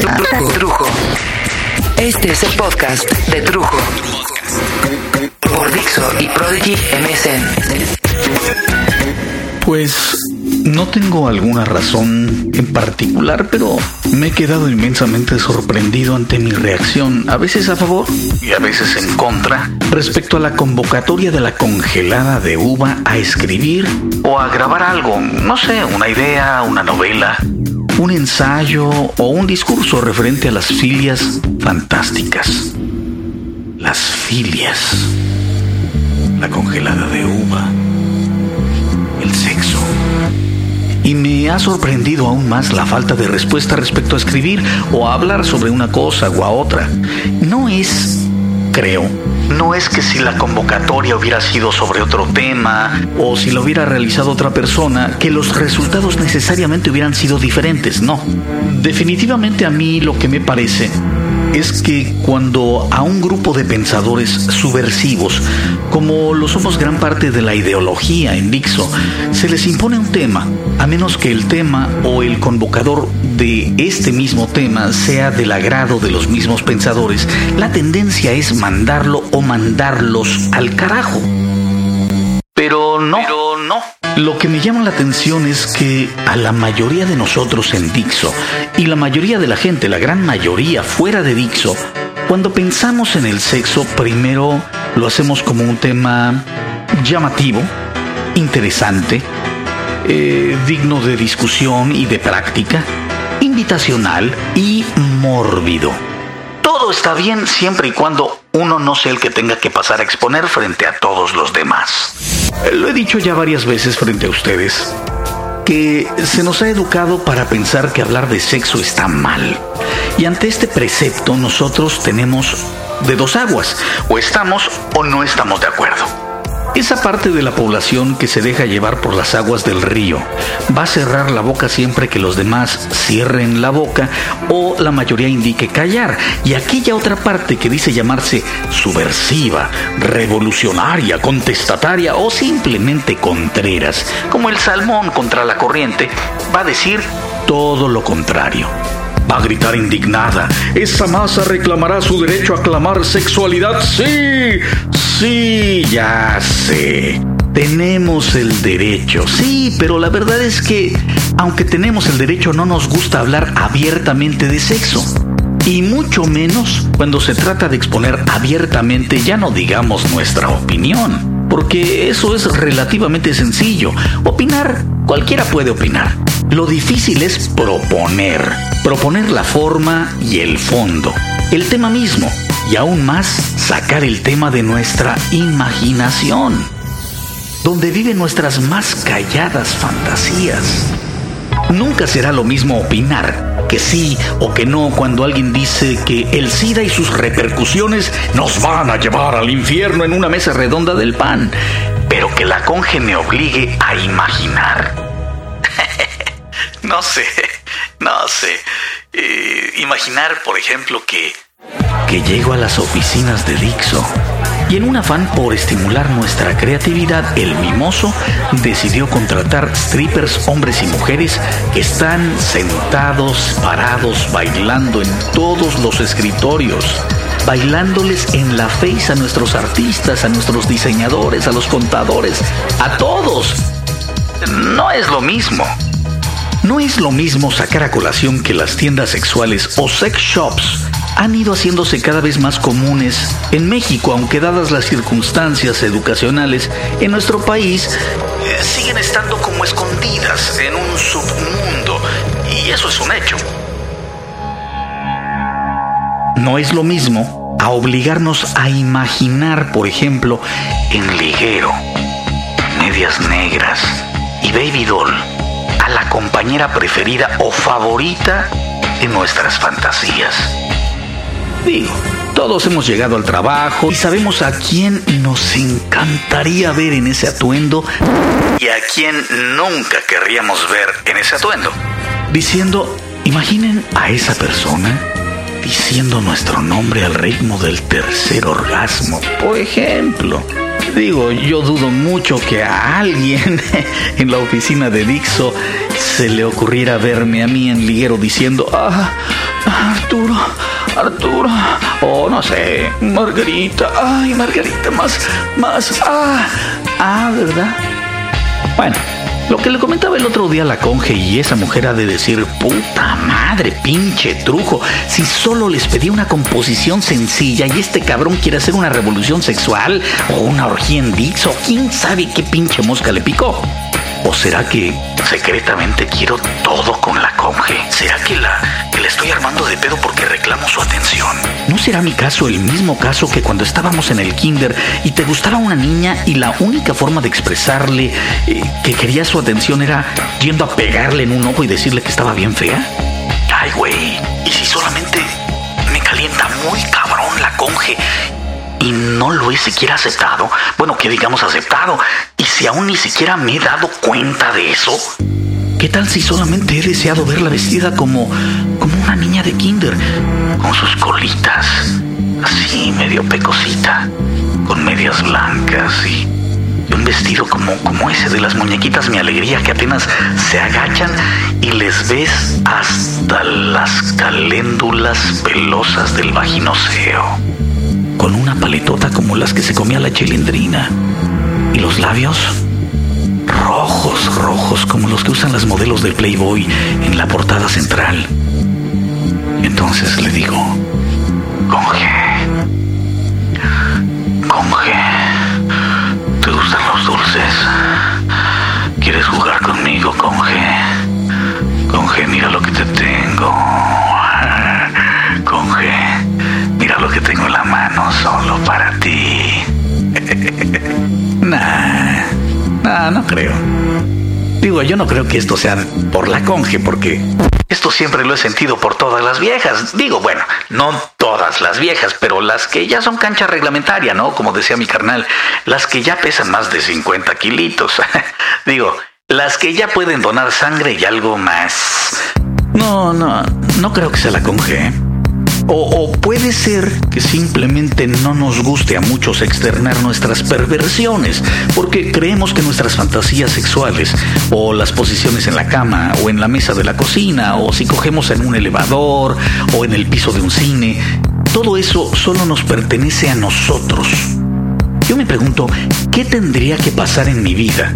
Trujo. Este es el podcast de Trujo. Por Dixo y Prodigy MSN. Pues no tengo alguna razón en particular, pero me he quedado inmensamente sorprendido ante mi reacción, a veces a favor y a veces en contra, respecto a la convocatoria de la congelada de uva a escribir o a grabar algo, no sé, una idea, una novela, un ensayo o un discurso referente a las filias fantásticas. Las filias. La congelada de uva el sexo. Y me ha sorprendido aún más la falta de respuesta respecto a escribir o a hablar sobre una cosa o a otra. No es, creo, no es que si la convocatoria hubiera sido sobre otro tema o si lo hubiera realizado otra persona, que los resultados necesariamente hubieran sido diferentes, no. Definitivamente a mí lo que me parece es que cuando a un grupo de pensadores subversivos, como lo somos gran parte de la ideología en Dixo, se les impone un tema, a menos que el tema o el convocador de este mismo tema sea del agrado de los mismos pensadores, la tendencia es mandarlo o mandarlos al carajo. Pero no. Pero no. Lo que me llama la atención es que a la mayoría de nosotros en Dixo y la mayoría de la gente, la gran mayoría fuera de Dixo, cuando pensamos en el sexo, primero lo hacemos como un tema llamativo, interesante, eh, digno de discusión y de práctica, invitacional y mórbido. Todo está bien siempre y cuando uno no sea el que tenga que pasar a exponer frente a todos los demás. Lo he dicho ya varias veces frente a ustedes, que se nos ha educado para pensar que hablar de sexo está mal. Y ante este precepto nosotros tenemos de dos aguas, o estamos o no estamos de acuerdo. Esa parte de la población que se deja llevar por las aguas del río va a cerrar la boca siempre que los demás cierren la boca o la mayoría indique callar. Y aquella otra parte que dice llamarse subversiva, revolucionaria, contestataria o simplemente contreras, como el salmón contra la corriente, va a decir todo lo contrario. Va a gritar indignada. Esa masa reclamará su derecho a clamar sexualidad. Sí, sí, ya sé. Tenemos el derecho, sí, pero la verdad es que, aunque tenemos el derecho, no nos gusta hablar abiertamente de sexo. Y mucho menos cuando se trata de exponer abiertamente, ya no digamos nuestra opinión, porque eso es relativamente sencillo. Opinar, cualquiera puede opinar. Lo difícil es proponer, proponer la forma y el fondo, el tema mismo, y aún más sacar el tema de nuestra imaginación, donde viven nuestras más calladas fantasías. Nunca será lo mismo opinar que sí o que no cuando alguien dice que el SIDA y sus repercusiones nos van a llevar al infierno en una mesa redonda del pan, pero que la conge me obligue a imaginar. no sé, no sé. Eh, imaginar, por ejemplo, que... Que llego a las oficinas de Dixo y en un afán por estimular nuestra creatividad, el mimoso decidió contratar strippers hombres y mujeres que están sentados, parados, bailando en todos los escritorios, bailándoles en la face a nuestros artistas, a nuestros diseñadores, a los contadores, a todos. No es lo mismo. No es lo mismo sacar a colación que las tiendas sexuales o sex shops han ido haciéndose cada vez más comunes en México, aunque dadas las circunstancias educacionales en nuestro país, eh, siguen estando como escondidas en un submundo. Y eso es un hecho. No es lo mismo a obligarnos a imaginar, por ejemplo, en liguero, medias negras y baby doll a la compañera preferida o favorita en nuestras fantasías. Digo, todos hemos llegado al trabajo y sabemos a quién nos encantaría ver en ese atuendo y a quién nunca querríamos ver en ese atuendo. Diciendo, imaginen a esa persona diciendo nuestro nombre al ritmo del tercer orgasmo, por ejemplo. Digo, yo dudo mucho que a alguien en la oficina de Dixo se le ocurriera verme a mí en liguero diciendo, ah, Arturo, Arturo. Oh, no sé. Margarita. Ay, Margarita, más, más. Ah, ah, ¿verdad? Bueno. Lo que le comentaba el otro día la conge y esa mujer ha de decir, puta madre, pinche trujo, si solo les pedí una composición sencilla y este cabrón quiere hacer una revolución sexual o una orgía en Dix o quién sabe qué pinche mosca le picó. ¿O será que secretamente quiero todo con la conge? ¿Será que la, que la estoy armando de pedo porque reclamo su atención? ¿No será mi caso el mismo caso que cuando estábamos en el kinder y te gustaba una niña y la única forma de expresarle eh, que quería su atención era yendo a pegarle en un ojo y decirle que estaba bien fea? Ay, güey, ¿y si solamente me calienta muy cabrón la conge y no lo he siquiera aceptado, bueno, que digamos aceptado, si aún ni siquiera me he dado cuenta de eso, ¿qué tal si solamente he deseado verla vestida como, como una niña de kinder, con sus colitas, así medio pecosita, con medias blancas y un vestido como, como ese de las muñequitas Mi Alegría que apenas se agachan y les ves hasta las caléndulas pelosas del vaginoseo? con una paletota como las que se comía la chilindrina. Y los labios rojos, rojos, como los que usan las modelos del Playboy en la portada central. Entonces le digo, Conge, Conge, ¿te gustan los dulces? ¿Quieres jugar conmigo, Conge? Conge, mira lo que te tengo. Conge lo que tengo en la mano solo para ti. nah, nah, no creo. Digo, yo no creo que esto sea por la conge, porque esto siempre lo he sentido por todas las viejas. Digo, bueno, no todas las viejas, pero las que ya son cancha reglamentaria, ¿no? Como decía mi carnal, las que ya pesan más de 50 kilitos. Digo, las que ya pueden donar sangre y algo más. No, no, no creo que sea la conge. O, puede ser que simplemente no nos guste a muchos externar nuestras perversiones, porque creemos que nuestras fantasías sexuales, o las posiciones en la cama, o en la mesa de la cocina, o si cogemos en un elevador, o en el piso de un cine, todo eso solo nos pertenece a nosotros. Yo me pregunto, ¿qué tendría que pasar en mi vida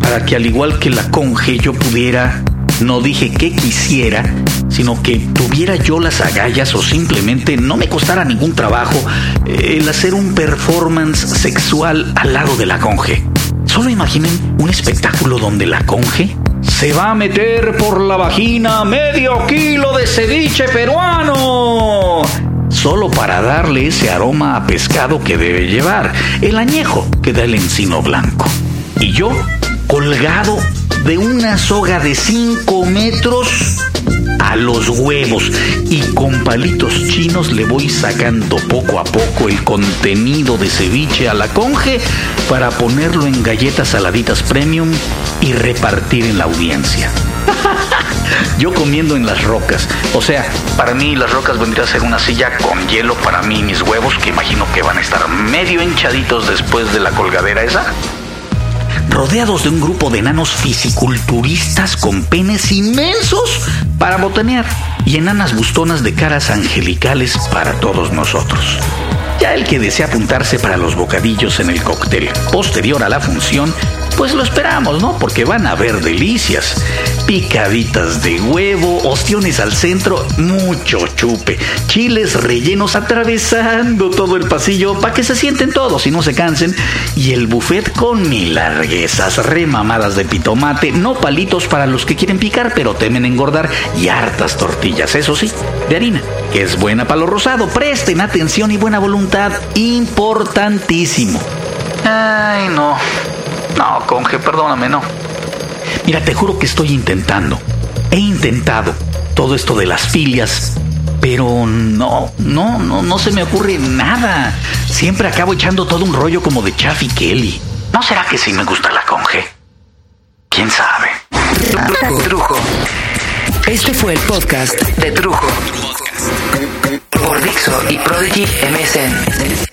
para que al igual que la conge yo pudiera no dije que quisiera, sino que tuviera yo las agallas o simplemente no me costara ningún trabajo eh, el hacer un performance sexual al lado de la conge. Solo imaginen un espectáculo donde la conge se va a meter por la vagina medio kilo de ceviche peruano. Solo para darle ese aroma a pescado que debe llevar, el añejo que da el encino blanco. Y yo, colgado de una soga de 5 metros a los huevos y con palitos chinos le voy sacando poco a poco el contenido de ceviche a la conge para ponerlo en galletas saladitas premium y repartir en la audiencia. Yo comiendo en las rocas. O sea, para mí las rocas vendría a ser una silla con hielo para mí y mis huevos, que imagino que van a estar medio hinchaditos después de la colgadera esa rodeados de un grupo de enanos fisiculturistas con penes inmensos para botanear y enanas bustonas de caras angelicales para todos nosotros. Ya el que desea apuntarse para los bocadillos en el cóctel posterior a la función pues lo esperamos, ¿no? Porque van a haber delicias. Picaditas de huevo, ostiones al centro, mucho chupe, chiles rellenos atravesando todo el pasillo para que se sienten todos y no se cansen. Y el buffet con mil larguezas, remamadas de pitomate, no palitos para los que quieren picar pero temen engordar y hartas tortillas, eso sí, de harina, que es buena para lo rosado. Presten atención y buena voluntad, importantísimo. Ay, no. No, conge, perdóname, no. Mira, te juro que estoy intentando. He intentado todo esto de las filias, pero no, no, no, no se me ocurre nada. Siempre acabo echando todo un rollo como de Chaffy Kelly. ¿No será que sí me gusta la conge? ¿Quién sabe? Trujo. Este fue el podcast de Trujo. Por Dixo y Prodigy MSN.